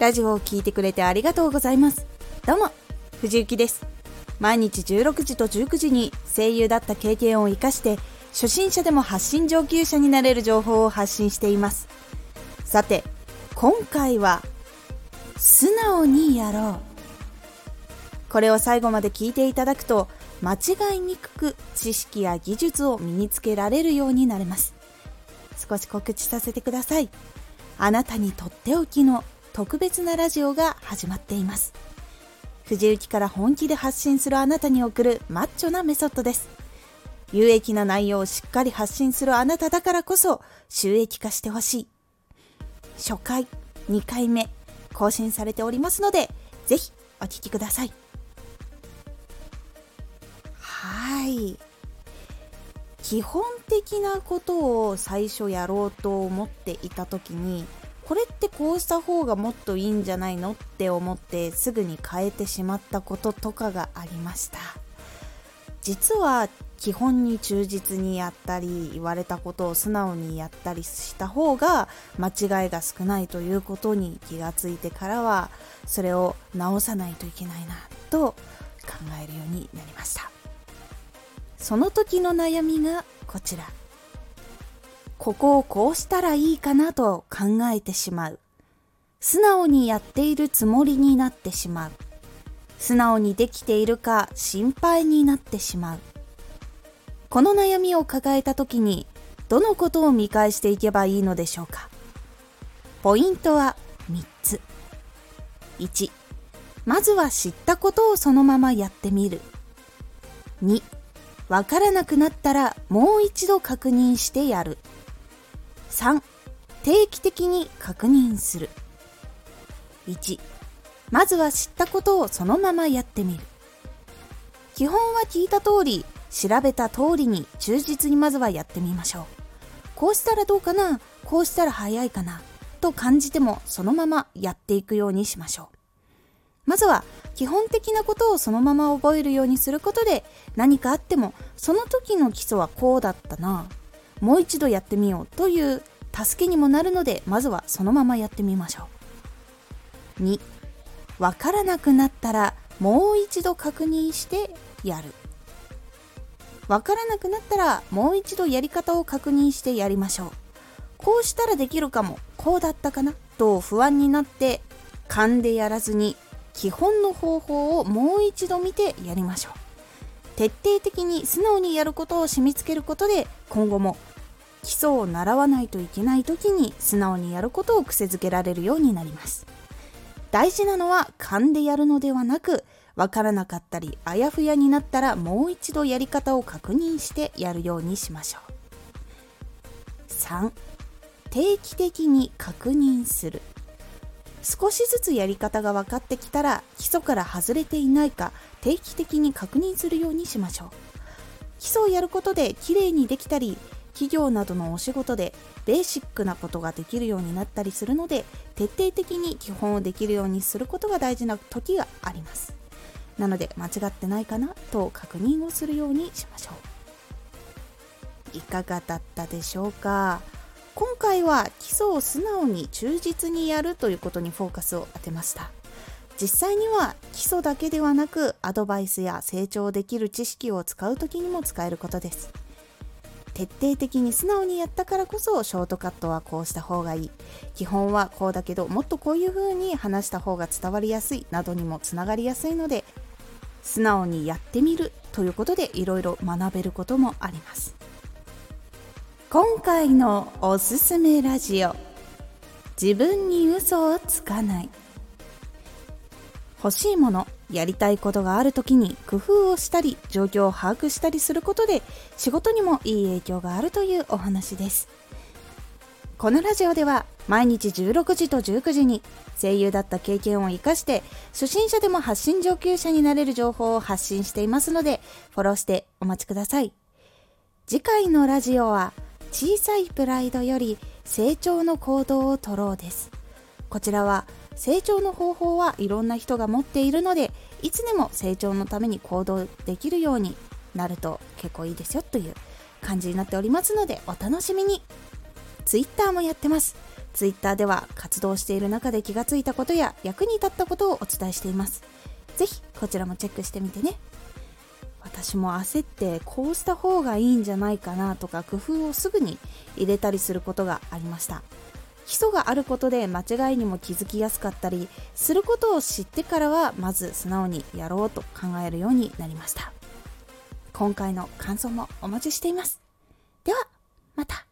ラジオを聴いてくれてありがとうございます。どうも藤幸です。毎日16時と19時に声優だった経験を活かして初心者でも発信上級者になれる情報を発信しています。さて今回は素直にやろう。これを最後まで聞いていただくと間違いにくく知識や技術を身につけられるようになれます。少し告知させてください。あなたにとっておきの特別なラジオが始まっています。藤雪から本気で発信するあなたに送るマッチョなメソッドです。有益な内容をしっかり発信するあなただからこそ収益化してほしい。初回2回目更新されておりますのでぜひお聴きください。はい。基本的なことを最初やろうと思っていた時にこれってこうした方がもっといいんじゃないのって思ってすぐに変えてしまったこととかがありました。実は基本に忠実にやったり言われたことを素直にやったりした方が間違いが少ないということに気がついてからはそれを直さないといけないなと考えるようになりました。その時の悩みがこちら。ここをこうしたらいいかなと考えてしまう。素直にやっているつもりになってしまう。素直にできているか心配になってしまう。この悩みを抱えた時にどのことを見返していけばいいのでしょうか。ポイントは3つ。1まずは知ったことをそのままやってみる。2わからなくなったらもう一度確認してやる。3定期的に確認する。1まずは知ったことをそのままやってみる。基本は聞いた通り調べた通りに忠実にまずはやってみましょう。こうしたらどうかな？こうしたら早いかな？と感じてもそのままやっていくようにしましょう。まずは基本的なことをそのまま覚えるようにすることで何かあってもその時の基礎はこうだったな。もう一度やってみようという助けにもなるのでまずはそのままやってみましょう。2わからなくなったらもう一度確認してやる。わからなくなったらもう一度やり方を確認してやりましょう。こうしたらできるかも。こうだったかな？と不安になって勘でやらずに基本の方法をもう一度見てやりましょう。徹底的に素直にやることを染みつけることで今後も基礎を習わないといけない時に素直にやることを癖づけられるようになります。大事なのは勘でやるのではなくわからなかったりあやふやになったらもう一度やり方を確認してやるようにしましょう。3定期的に確認する。少しずつやり方が分かってきたら基礎から外れていないか定期的に確認するようにしましょう。基礎をやることできれいにできたり企業などのお仕事でベーシックなことができるようになったりするので徹底的に基本をできるようにすることが大事な時があります。なので間違ってないかなと確認をするようにしましょう。いかがだったでしょうか？今回は基礎を素直に忠実にやるということにフォーカスを当てました。実際には基礎だけではなくアドバイスや成長できる知識を使う時にも使えることです。徹底的に素直にやったからこそショートカットはこうした方がいい。基本はこうだけどもっとこういう風に話した方が伝わりやすいなどにもつながりやすいので素直にやってみるということでいろいろ学べることもあります。今回のおすすめラジオ自分に嘘をつかない。欲しいものやりたいことがある時に工夫をしたり状況を把握したりすることで仕事にもいい影響があるというお話です。このラジオでは毎日16時と19時に声優だった経験を生かして初心者でも発信上級者になれる情報を発信していますのでフォローしてお待ちください。次回のラジオは小さいプライドより成長の行動をとろうです。こちらは成長の方法はいろんな人が持っているのでいつでも成長のために行動できるようになると結構いいですよという感じになっておりますのでお楽しみに。Twitter もやってます。Twitter では活動している中で気がついたことや役に立ったことをお伝えしています。ぜひこちらもチェックしてみてね。私も焦ってこうした方がいいんじゃないかなとか工夫をすぐに入れたりすることがありました。基礎があることで間違いにも気づきやすかったりすることを知ってからはまず素直にやろうと考えるようになりました。今回の感想もお待ちしています。ではまた。